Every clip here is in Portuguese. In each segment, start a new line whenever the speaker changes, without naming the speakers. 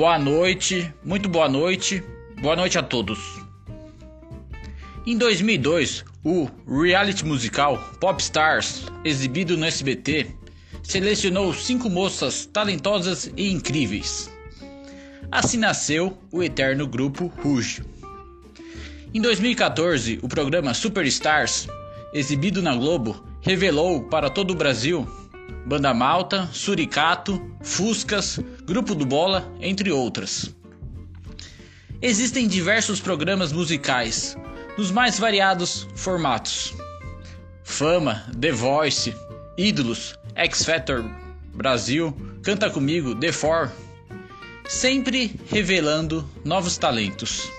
boa noite, muito boa noite, boa noite a todos. Em 2002, o reality musical Pop Stars, exibido no SBT, selecionou cinco moças talentosas e incríveis. Assim nasceu o eterno grupo Rouge. Em 2014, o programa Superstars, exibido na Globo, revelou para todo o Brasil Banda Malta, Suricato, Fuscas, Grupo do Bola, entre outras. Existem diversos programas musicais, nos mais variados formatos: Fama, The Voice, Ídolos, X Factor Brasil, Canta Comigo, The Four, sempre revelando novos talentos.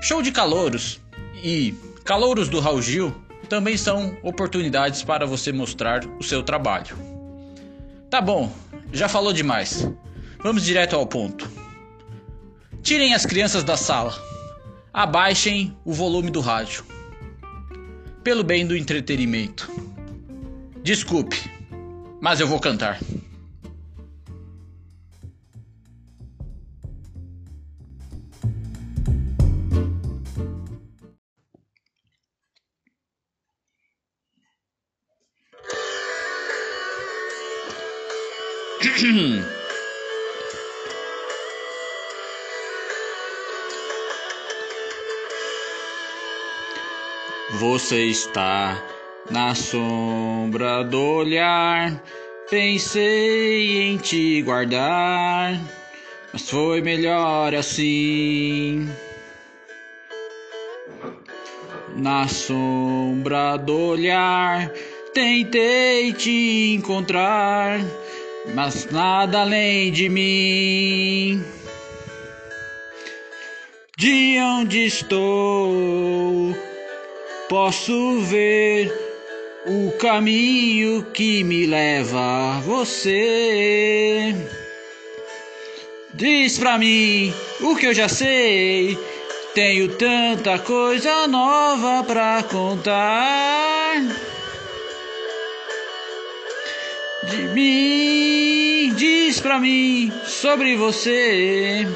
Show de calouros e Calouros do Raul Gil também são oportunidades para você mostrar o seu trabalho. Tá bom, já falou demais. Vamos direto ao ponto. Tirem as crianças da sala. Abaixem o volume do rádio. Pelo bem do entretenimento. Desculpe, mas eu vou cantar. Você está na sombra do olhar. Pensei em te guardar, mas foi melhor assim. Na sombra do olhar, tentei te encontrar mas nada além de mim. De onde estou, posso ver o caminho que me leva a você. Diz pra mim o que eu já sei. Tenho tanta coisa nova pra contar de mim, pra mim sobre você.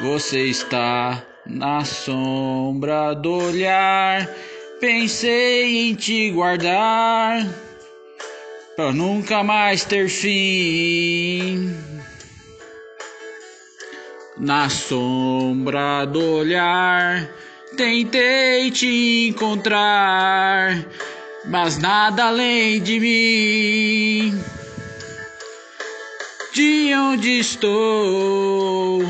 Você está na sombra do olhar. Pensei em te guardar pra nunca mais ter fim. Na sombra do olhar, tentei te encontrar mas nada além de mim. De onde estou,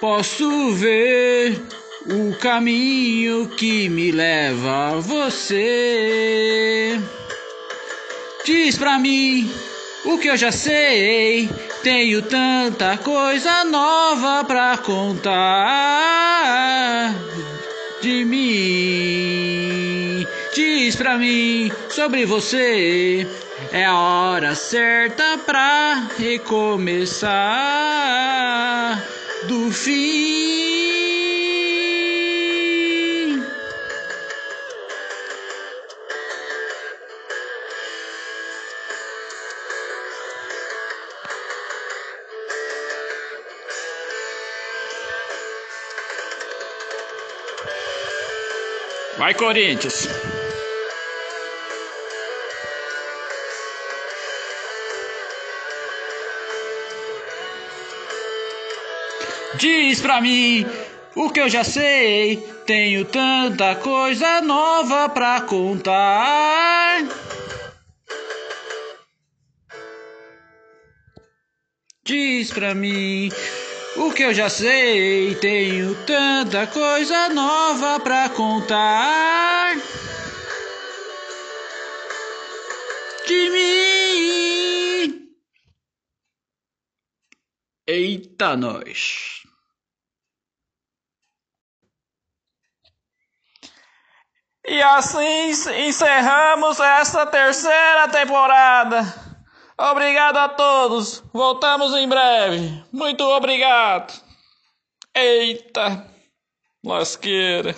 posso ver o caminho que me leva a você. Diz pra mim o que eu já sei. Tenho tanta coisa nova pra contar de mim. Diz pra mim sobre você. É a hora certa pra recomeçar do fim. Vai, Corinthians! Diz pra mim o que eu já sei. Tenho tanta coisa nova pra contar. Diz pra mim o que eu já sei. Tenho tanta coisa nova pra contar. De mim. Eita, nós.
E assim encerramos esta terceira temporada. Obrigado a todos. Voltamos em breve. Muito obrigado. Eita, lasqueira.